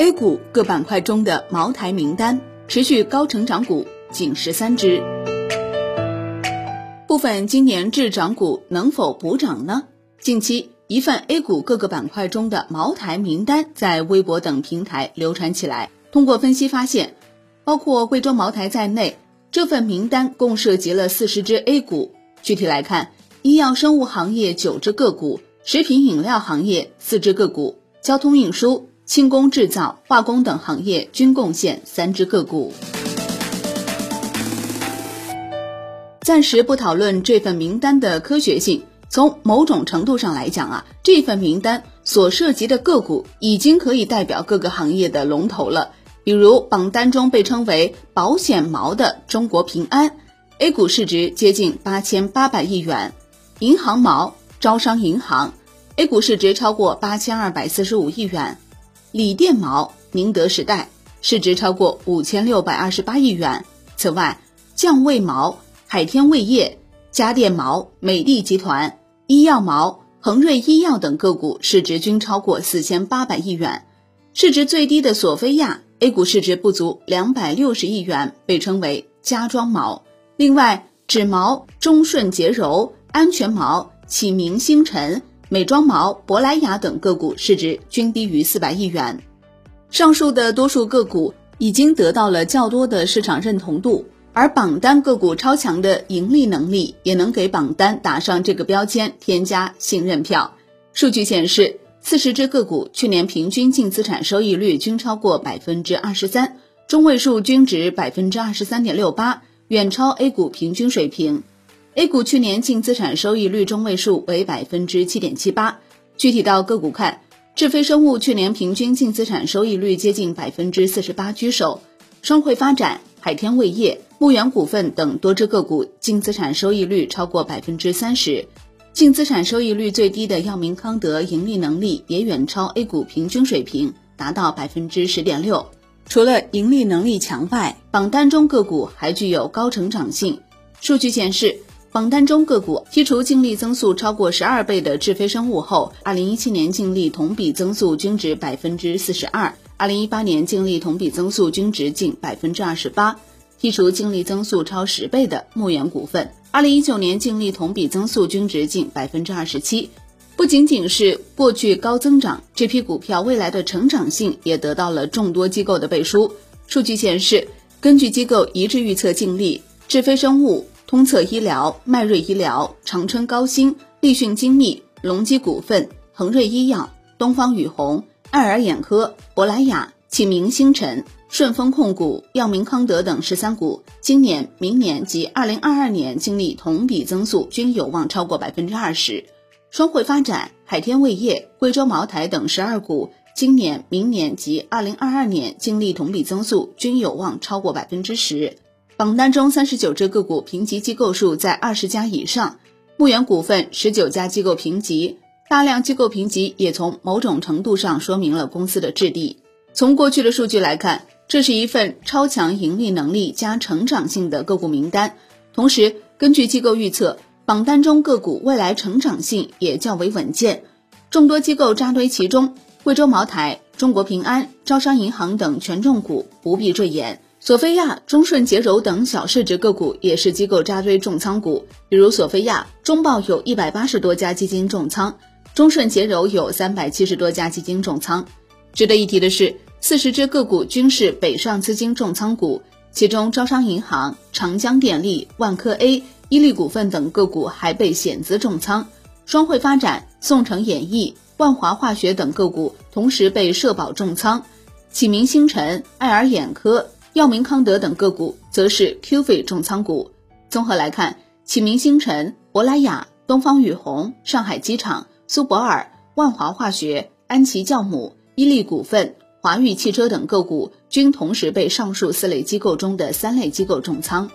A 股各板块中的茅台名单，持续高成长股仅十三只。部分今年滞涨股能否补涨呢？近期，一份 A 股各个板块中的茅台名单在微博等平台流传起来。通过分析发现，包括贵州茅台在内，这份名单共涉及了四十只 A 股。具体来看，医药生物行业九只个股，食品饮料行业四只个股，交通运输。轻工制造、化工等行业均贡献三只个股。暂时不讨论这份名单的科学性，从某种程度上来讲啊，这份名单所涉及的个股已经可以代表各个行业的龙头了。比如榜单中被称为“保险毛”的中国平安，A 股市值接近八千八百亿元；银行毛招商银行，A 股市值超过八千二百四十五亿元。锂电毛宁德时代市值超过五千六百二十八亿元。此外，降味毛海天味业、家电毛美的集团、医药毛恒瑞医药等个股市值均超过四千八百亿元。市值最低的索菲亚 A 股市值不足两百六十亿元，被称为家装毛。另外，纸毛中顺洁柔、安全毛启明星辰。美妆毛、珀莱雅等个股市值均低于四百亿元。上述的多数个股已经得到了较多的市场认同度，而榜单个股超强的盈利能力也能给榜单打上这个标签，添加信任票。数据显示，四十只个股去年平均净资产收益率均超过百分之二十三，中位数均值百分之二十三点六八，远超 A 股平均水平。A 股去年净资产收益率中位数为百分之七点七八。具体到个股看，智飞生物去年平均净资产收益率接近百分之四十八居首，双汇发展、海天味业、牧原股份等多只个股净资产收益率超过百分之三十。净资产收益率最低的药明康德盈利能力也远超 A 股平均水平，达到百分之十点六。除了盈利能力强外，榜单中个股还具有高成长性。数据显示。榜单中个股剔除净利增速超过十二倍的智飞生物后，二零一七年净利同比增速均值百分之四十二，二零一八年净利同比增速均值近百分之二十八。剔除净利增速超十倍的牧原股份，二零一九年净利同比增速均值近百分之二十七。不仅仅是过去高增长，这批股票未来的成长性也得到了众多机构的背书。数据显示，根据机构一致预测净利，智飞生物。通策医疗、迈瑞医疗、长春高新、立讯精密、隆基股份、恒瑞医药、东方雨虹、爱尔眼科、珀莱雅、启明星辰、顺丰控股、药明康德等十三股，今年、明年及二零二二年净利同比增速均有望超过百分之二十。双汇发展、海天味业、贵州茅台等十二股，今年、明年及二零二二年净利同比增速均有望超过百分之十。榜单中三十九只个股评级机构数在二十家以上，牧原股份十九家机构评级，大量机构评级也从某种程度上说明了公司的质地。从过去的数据来看，这是一份超强盈利能力加成长性的个股名单。同时，根据机构预测，榜单中个股未来成长性也较为稳健。众多机构扎堆其中，贵州茅台、中国平安、招商银行等权重股不必赘言。索菲亚、中顺洁柔等小市值个股也是机构扎堆重仓股，比如索菲亚，中报有一百八十多家基金重仓；中顺洁柔有三百七十多家基金重仓。值得一提的是，四十只个股均是北上资金重仓股，其中招商银行、长江电力、万科 A、伊利股份等个股还被险资重仓；双汇发展、宋城演艺、万华化学等个股同时被社保重仓；启明星辰、爱尔眼科。药明康德等个股则是 Q 费重仓股。综合来看，启明星辰、珀莱雅、东方雨虹、上海机场、苏泊尔、万华化学、安琪酵母、伊利股份、华域汽车等个股均同时被上述四类机构中的三类机构重仓。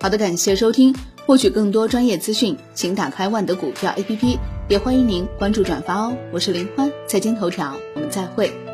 好的，感谢收听。获取更多专业资讯，请打开万德股票 APP，也欢迎您关注转发哦。我是林欢，财经头条，我们再会。